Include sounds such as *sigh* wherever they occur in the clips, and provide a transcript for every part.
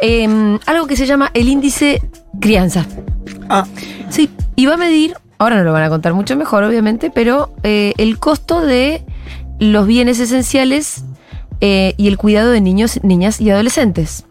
em, algo que se llama el índice crianza. Ah, Sí, y va a medir, ahora no lo van a contar mucho mejor, obviamente, pero eh, el costo de los bienes esenciales eh, y el cuidado de niños, niñas y adolescentes.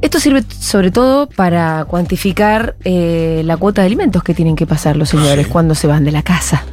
Esto sirve sobre todo para cuantificar eh, la cuota de alimentos que tienen que pasar los señores cuando se van de la casa.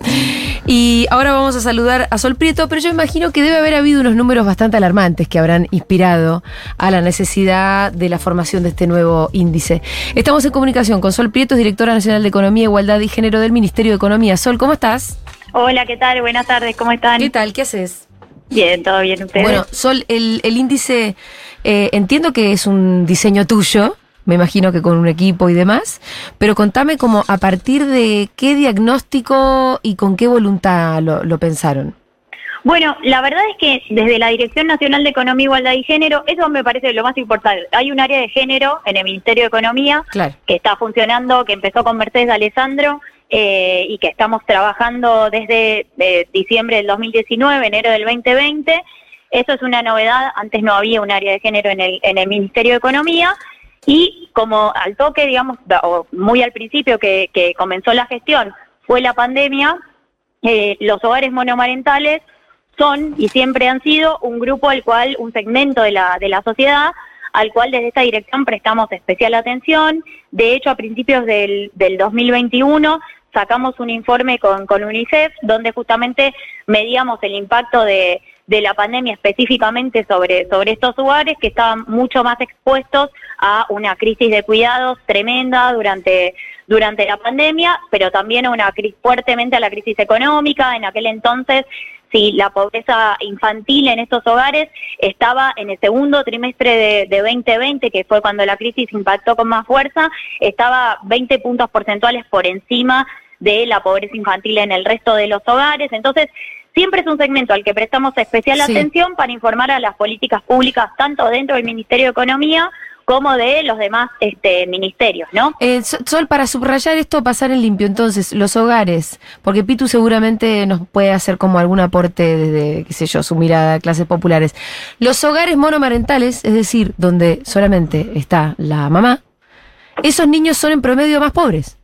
*laughs* Y ahora vamos a saludar a Sol Prieto, pero yo imagino que debe haber habido unos números bastante alarmantes que habrán inspirado a la necesidad de la formación de este nuevo índice. Estamos en comunicación con Sol Prieto, directora nacional de Economía, Igualdad y Género del Ministerio de Economía. Sol, ¿cómo estás? Hola, ¿qué tal? Buenas tardes, ¿cómo están? ¿Qué tal? ¿Qué haces? Bien, todo bien, ustedes. Bueno, Sol, el, el índice, eh, entiendo que es un diseño tuyo, me imagino que con un equipo y demás, pero contame como a partir de qué diagnóstico y con qué voluntad lo, lo pensaron. Bueno, la verdad es que desde la Dirección Nacional de Economía, Igualdad y Género, eso me parece lo más importante. Hay un área de género en el Ministerio de Economía Claro. que está funcionando, que empezó con Mercedes Alessandro eh, y que estamos trabajando desde eh, diciembre del 2019, enero del 2020. Eso es una novedad. Antes no había un área de género en el, en el Ministerio de Economía. Y como al toque, digamos, o muy al principio que, que comenzó la gestión, fue la pandemia, eh, los hogares monomarentales son y siempre han sido un grupo al cual, un segmento de la, de la sociedad, al cual desde esta dirección prestamos especial atención. De hecho, a principios del, del 2021 sacamos un informe con, con UNICEF donde justamente medíamos el impacto de, de la pandemia específicamente sobre, sobre estos hogares que estaban mucho más expuestos a una crisis de cuidados tremenda durante, durante la pandemia, pero también a una fuertemente a la crisis económica. En aquel entonces, si la pobreza infantil en estos hogares estaba en el segundo trimestre de, de 2020, que fue cuando la crisis impactó con más fuerza, estaba 20 puntos porcentuales por encima de la pobreza infantil en el resto de los hogares. Entonces, siempre es un segmento al que prestamos especial Sí. atención para informar a las políticas públicas, tanto dentro del Ministerio de Economía como de los demás este, ministerios, ¿no? Eh, So- Sol, para subrayar esto, pasar en limpio, entonces, los hogares, porque Pitu seguramente nos puede hacer como algún aporte desde, qué sé yo, su mirada a clases populares. Los hogares monomarentales, es decir, donde solamente está la mamá, esos niños son en promedio más pobres.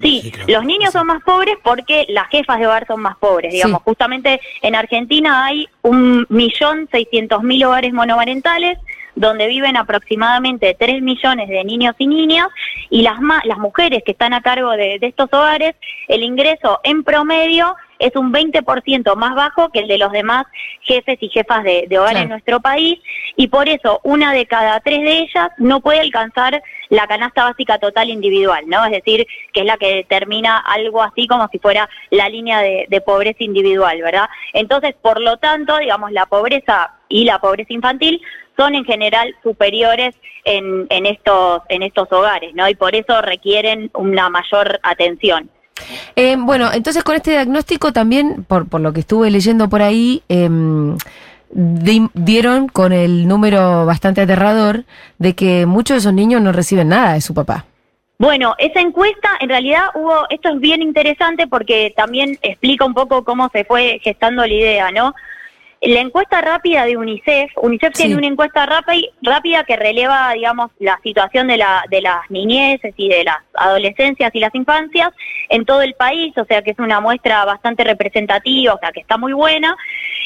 Sí, Sí, claro. los niños son más pobres porque las jefas de hogar son más pobres. Digamos, Sí. justamente en Argentina hay un millón seiscientos mil hogares monomarentales donde viven aproximadamente 3 millones de niños y niñas y las ma- las mujeres que están a cargo de, de estos hogares, el ingreso en promedio es un 20% más bajo que el de los demás jefes y jefas de, de hogar Claro. en nuestro país y por eso una de cada tres de ellas no puede alcanzar la canasta básica total individual, ¿no? Es decir, que es la que determina algo así como si fuera la línea de, de pobreza individual, ¿verdad? Entonces, por lo tanto, digamos, la pobreza y la pobreza infantil son en general superiores en, en estos en estos hogares, ¿no? Y por eso requieren una mayor atención. Eh, bueno, entonces con este diagnóstico también, por, por lo que estuve leyendo por ahí, em, di- dieron con el número bastante aterrador de que muchos de esos niños no reciben nada de su papá. Bueno, esa encuesta, en realidad hubo, esto es bien interesante porque también explica un poco cómo se fue gestando la idea, ¿no? La encuesta rápida de UNICEF, UNICEF Sí. tiene una encuesta rápi- rápida que releva, digamos, la situación de, la, de las niñeces y de las adolescencias y las infancias en todo el país, o sea que es una muestra bastante representativa, o sea que está muy buena,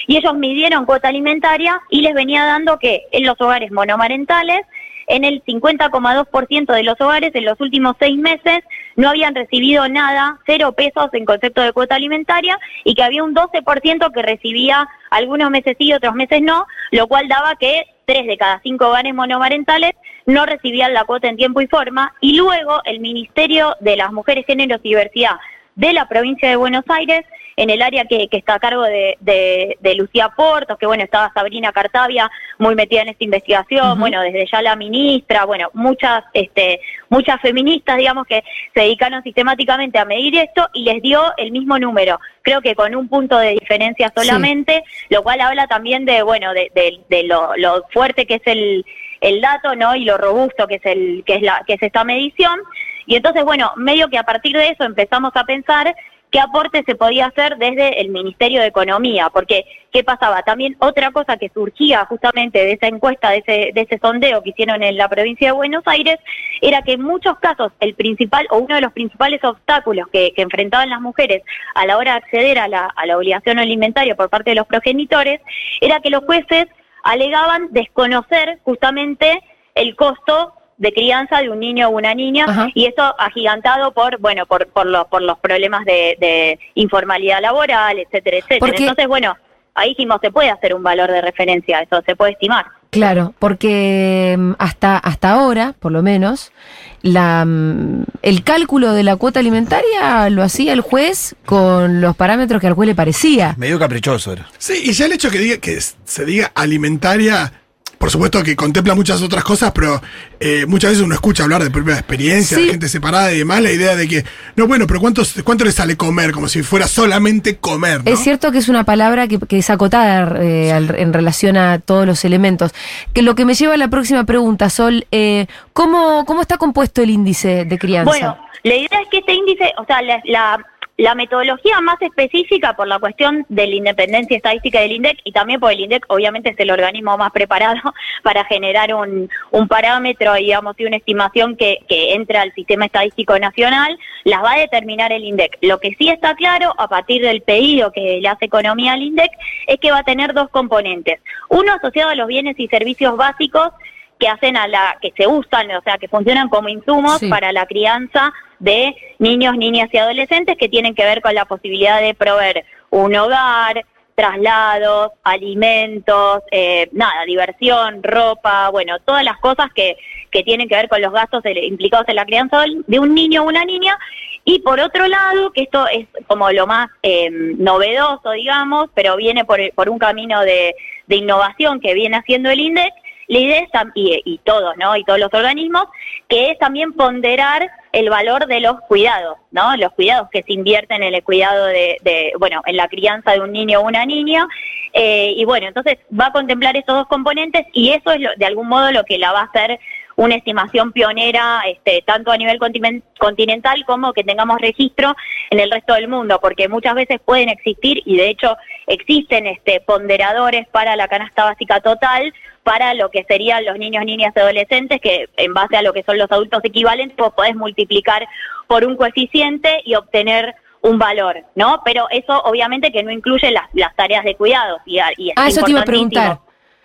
y ellos midieron cuota alimentaria y les venía dando que en los hogares monomarentales en el 50,2% de los hogares en los últimos seis meses no habían recibido nada, cero pesos en concepto de cuota alimentaria, y que había un 12% que recibía algunos meses sí, otros meses no, lo cual daba que tres de cada cinco hogares monomarentales no recibían la cuota en tiempo y forma, y luego el Ministerio de las Mujeres, Géneros y Diversidad de la provincia de Buenos Aires en el área que, está a cargo de, de, Lucía Portos, que bueno, estaba Sabrina Cartavia muy metida en esta investigación, bueno, desde ya la ministra, bueno, muchas, este, muchas feministas, digamos, que se dedicaron sistemáticamente a medir esto y les dio el mismo número, creo que con un punto de diferencia solamente, lo cual habla también de, bueno, de, de lo, lo fuerte que es el el dato, ¿no? Y lo robusto que es el que es la que es esta medición. Y entonces, bueno, medio que a partir de eso empezamos a pensar qué aporte se podía hacer desde el Ministerio de Economía, porque ¿qué pasaba? También otra cosa que surgía justamente de esa encuesta, de ese, de ese sondeo que hicieron en la provincia de Buenos Aires, era que en muchos casos el principal o uno de los principales obstáculos que, enfrentaban las mujeres a la hora de acceder a la, a la obligación alimentaria por parte de los progenitores, era que los jueces alegaban desconocer justamente el costo de crianza de un niño o una niña y esto agigantado por bueno por por los por los problemas de, informalidad laboral etcétera etcétera. Entonces bueno ahí dijimos se puede hacer un valor de referencia eso se puede estimar. Claro porque mm, hasta hasta ahora por lo menos la mm, el cálculo de la cuota alimentaria lo hacía el juez con los parámetros que al juez le parecía. Medio caprichoso era. Sí y ya el hecho que diga que se diga alimentaria por supuesto que contempla muchas otras cosas, pero eh, muchas veces uno escucha hablar de propia experiencia, de gente separada y demás, la idea de que, no, bueno, pero ¿cuánto, cuánto le sale comer? Como si fuera solamente comer. Es cierto que es una palabra que, es acotada eh, en relación a todos los elementos. Que lo que me lleva a la próxima pregunta, Sol, eh, ¿cómo, ¿cómo está compuesto el índice de crianza? Bueno, la idea es que este índice, o sea, la la metodología más específica por la cuestión de la independencia estadística del INDEC y también por el INDEC obviamente es el organismo más preparado *laughs* para generar un, un parámetro, digamos, y una estimación que, que entre al sistema estadístico nacional, las va a determinar el INDEC. Lo que sí está claro a partir del pedido que le hace economía al INDEC es que va a tener dos componentes. Uno asociado a los bienes y servicios básicos que hacen a la que se usan, o sea, que funcionan como insumos para la crianza de niños, niñas y adolescentes que tienen que ver con la posibilidad de proveer un hogar, traslados, alimentos, eh, nada, diversión, ropa, bueno, todas las cosas que, que tienen que ver con los gastos implicados en la crianza de un niño o una niña. Y por otro lado, que esto es como lo más eh, novedoso, digamos, pero viene por, por un camino de, de innovación que viene haciendo el INDEC, la idea es, y, y todos, ¿no? Y todos los organismos, que es también ponderar el valor de los cuidados, ¿no? Los cuidados que se invierten en el cuidado de, bueno, en la crianza de un niño o una niña. Eh, y bueno, entonces va a contemplar esos dos componentes y eso es de algún modo lo que la va a hacer una estimación pionera, este, tanto a nivel continental como que tengamos registro en el resto del mundo, porque muchas veces pueden existir y de hecho existen este, ponderadores para la canasta básica total, para lo que serían los niños, niñas y adolescentes, que en base a lo que son los adultos equivalentes, vos podés multiplicar por un coeficiente y obtener un valor, ¿no? Pero eso obviamente que no incluye las, las tareas de cuidado. Y, y ah, eso te iba a preguntar.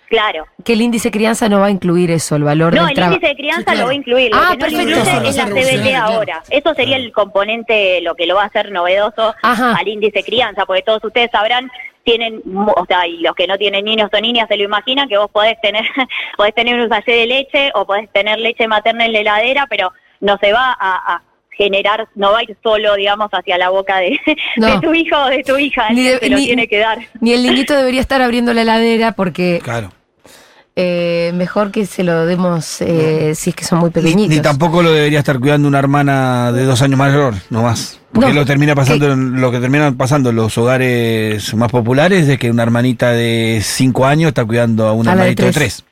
Claro. Que el índice de crianza no va a incluir eso, el valor no, el índice de crianza lo va a incluir. Lo ah, que no incluye es la CBT ahora. Eso sería el componente, lo que lo va a hacer novedoso al índice de crianza, porque todos ustedes sabrán tienen, o sea, y los que no tienen niños o niñas se lo imaginan que vos podés tener, *laughs* podés tener un sachet de leche o podés tener leche materna en la heladera, pero no se va a, generar, no va a ir solo, digamos, hacia la boca de, *laughs* tu hijo o de tu hija, ni se lo tiene que dar. Ni el niñito debería estar abriendo la heladera porque... Claro. Eh, mejor que se lo demos eh, si es que son muy pequeñitos. Ni, tampoco lo debería estar cuidando una hermana de dos años mayor, no más. Porque lo termina pasando, lo que terminan pasando en los hogares más populares es que una hermanita de cinco años está cuidando a un hermanito de tres.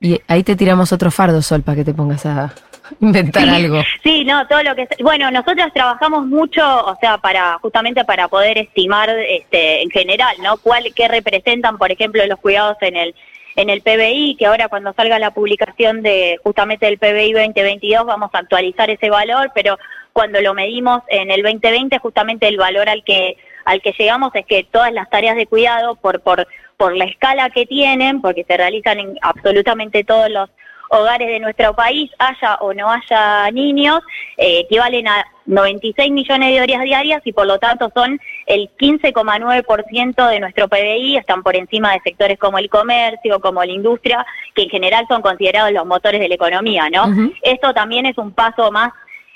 Y ahí te tiramos otro fardo, Sol, para que te pongas a *laughs* inventar algo. Sí, no, todo lo que... Bueno, nosotros trabajamos mucho, o sea, para justamente para poder estimar este, en general, ¿no? ¿Cuál, qué representan, por ejemplo, los cuidados en el en el PBI, que ahora cuando salga la publicación de justamente del PBI 2022 vamos a actualizar ese valor, pero cuando lo medimos en el 2020 justamente el valor al que al que llegamos es que todas las tareas de cuidado por por por la escala que tienen, porque se realizan en absolutamente todos los hogares de nuestro país, haya o no haya niños, eh, equivalen a 96 millones de horas diarias y por lo tanto son el 15,9% de nuestro PBI, están por encima de sectores como el comercio, como la industria, que en general son considerados los motores de la economía, ¿no? Esto también es un paso más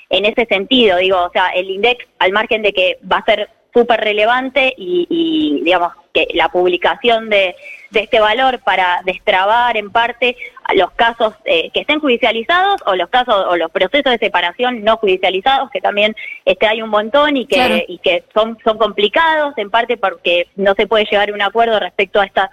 en ese sentido, digo, o sea, el INDEX, al margen de que va a ser súper relevante y, y, digamos, que la publicación de, de este valor para destrabar en parte los casos eh, que estén judicializados o los casos o los procesos de separación no judicializados que también este hay un montón y que y que son son complicados en parte porque no se puede llegar a un acuerdo respecto a estas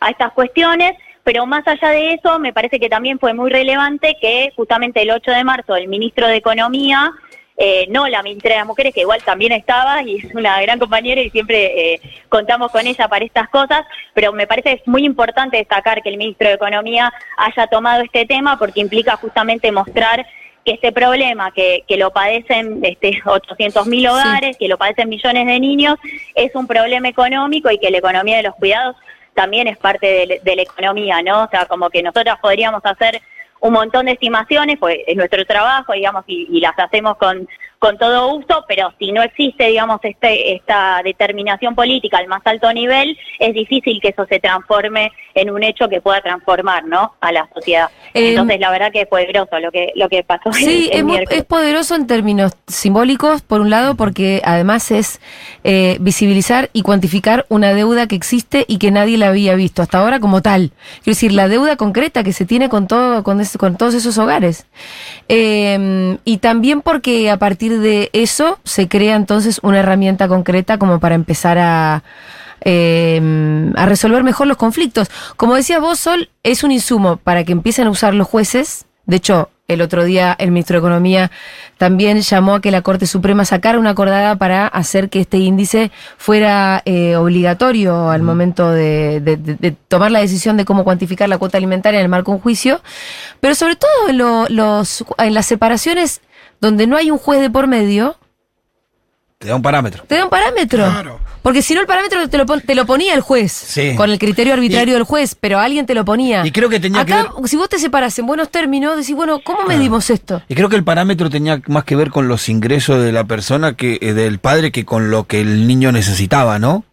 a estas cuestiones. Pero más allá de eso me parece que también fue muy relevante que justamente el 8 de marzo el ministro de economía eh, no la ministra de las Mujeres, que igual también estaba y es una gran compañera y siempre eh, contamos con ella para estas cosas, pero me parece es muy importante destacar que el ministro de Economía haya tomado este tema porque implica justamente mostrar que este problema que, que lo padecen este, 800 mil hogares, que lo padecen millones de niños, es un problema económico y que la economía de los cuidados también es parte de, de la economía, ¿no? O sea, como que nosotras podríamos hacer un montón de estimaciones, pues es nuestro trabajo, digamos, y, y las hacemos con, con todo gusto, pero si no existe, digamos, este, esta determinación política al más alto nivel, es difícil que eso se transforme en un hecho que pueda transformar, ¿no? A la sociedad. Eh, Entonces, la verdad que es poderoso lo que lo que pasó. Sí, el, el es, muy- miércoles. es poderoso en términos simbólicos, por un lado, porque además es eh, visibilizar y cuantificar una deuda que existe y que nadie la había visto hasta ahora como tal. Quiero decir, la deuda concreta que se tiene con todo, con, con todos esos hogares. Eh, y también porque a partir de eso se crea entonces una herramienta concreta como para empezar a eh, a resolver mejor los conflictos. Como decía vos, Sol, es un insumo para que empiecen a usar los jueces. De hecho, el otro día el ministro de Economía también llamó a que la Corte Suprema sacara una acordada para hacer que este índice fuera eh, obligatorio al momento de, de- de- de tomar la decisión de cómo cuantificar la cuota alimentaria en el marco de un juicio. Pero sobre todo en, lo- los, en las separaciones donde no hay un juez de por medio, Te da un parámetro. te da un parámetro. Claro. Porque si no, el parámetro te lo, pon- te lo ponía el juez. Sí. Con el criterio arbitrario Y- del juez, pero alguien te lo ponía. Y creo que tenía que Acá, ver- si vos te separas en buenos términos, decís, bueno, ¿cómo medimos esto? Y creo que el parámetro tenía más que ver con los ingresos de la persona que eh, del padre que con lo que el niño necesitaba, ¿no?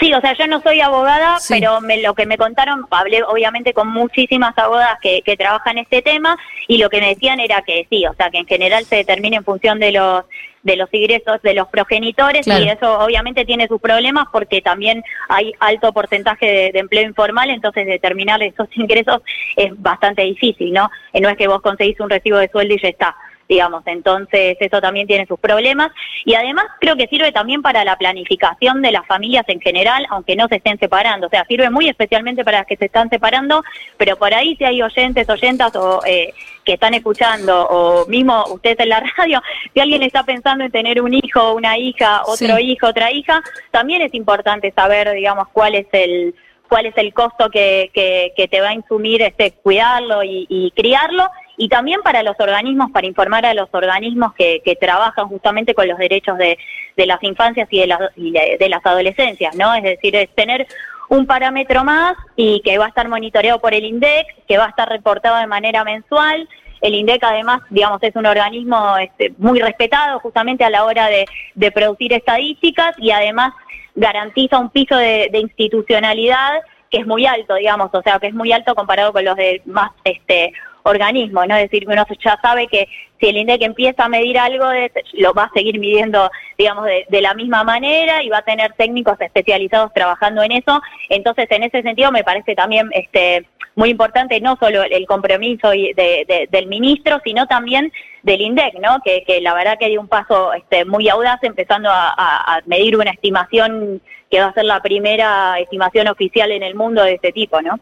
Sí, o sea, yo no soy abogada, Sí. pero me, lo que me contaron, hablé obviamente con muchísimas abogadas que, que trabajan este tema y lo que me decían era que sí, o sea, que en general se determina en función de los de los ingresos de los progenitores Claro. y eso obviamente tiene sus problemas porque también hay alto porcentaje de, de empleo informal, entonces determinar esos *laughs* ingresos es bastante difícil, ¿no? No es que vos conseguís un recibo de sueldo y ya está digamos, entonces eso también tiene sus problemas. Y además creo que sirve también para la planificación de las familias en general, aunque no se estén separando, o sea, sirve muy especialmente para las que se están separando, pero por ahí si hay oyentes, oyentas o eh, que están escuchando o mismo ustedes en la *laughs* radio, si alguien está pensando en tener un hijo, una hija, otro Sí. hijo, otra hija, también es importante saber, digamos, cuál es el cuál es el costo que, que, que te va a insumir este cuidarlo y, y criarlo y también para los organismos, para informar a los organismos que, que trabajan justamente con los derechos de, de las infancias y de las, y de, las adolescencias, ¿no? Es decir, es tener un parámetro más y que va a estar monitoreado por el INDEC, que va a estar reportado de manera mensual. El INDEC además, digamos, es un organismo este, muy respetado justamente a la hora de, de producir estadísticas y además garantiza un piso de, de institucionalidad que es muy alto, digamos, o sea, que es muy alto comparado con los de más este organismos, ¿no? Es decir, uno ya sabe que si el INDEC empieza a medir algo, lo va a seguir midiendo, digamos, de, de la misma manera y va a tener técnicos especializados trabajando en eso. Entonces, en ese sentido, me parece también este muy importante no solo el compromiso de- de- del ministro, sino también del INDEC, ¿no? Que, que la verdad que dio un paso este, muy audaz empezando a medir una estimación que va a ser la primera estimación oficial en el mundo de este tipo, ¿no?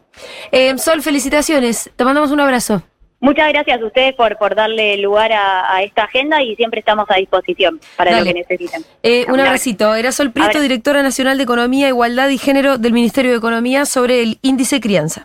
Eh, Sol, felicitaciones. Te mandamos un abrazo. Muchas gracias a ustedes por, por darle lugar a, a esta agenda y siempre estamos a disposición para Dale. lo que necesiten. Eh, un abracito. Era Sol Prieto, directora nacional de Economía, Igualdad y Género del Ministerio de Economía sobre el índice crianza.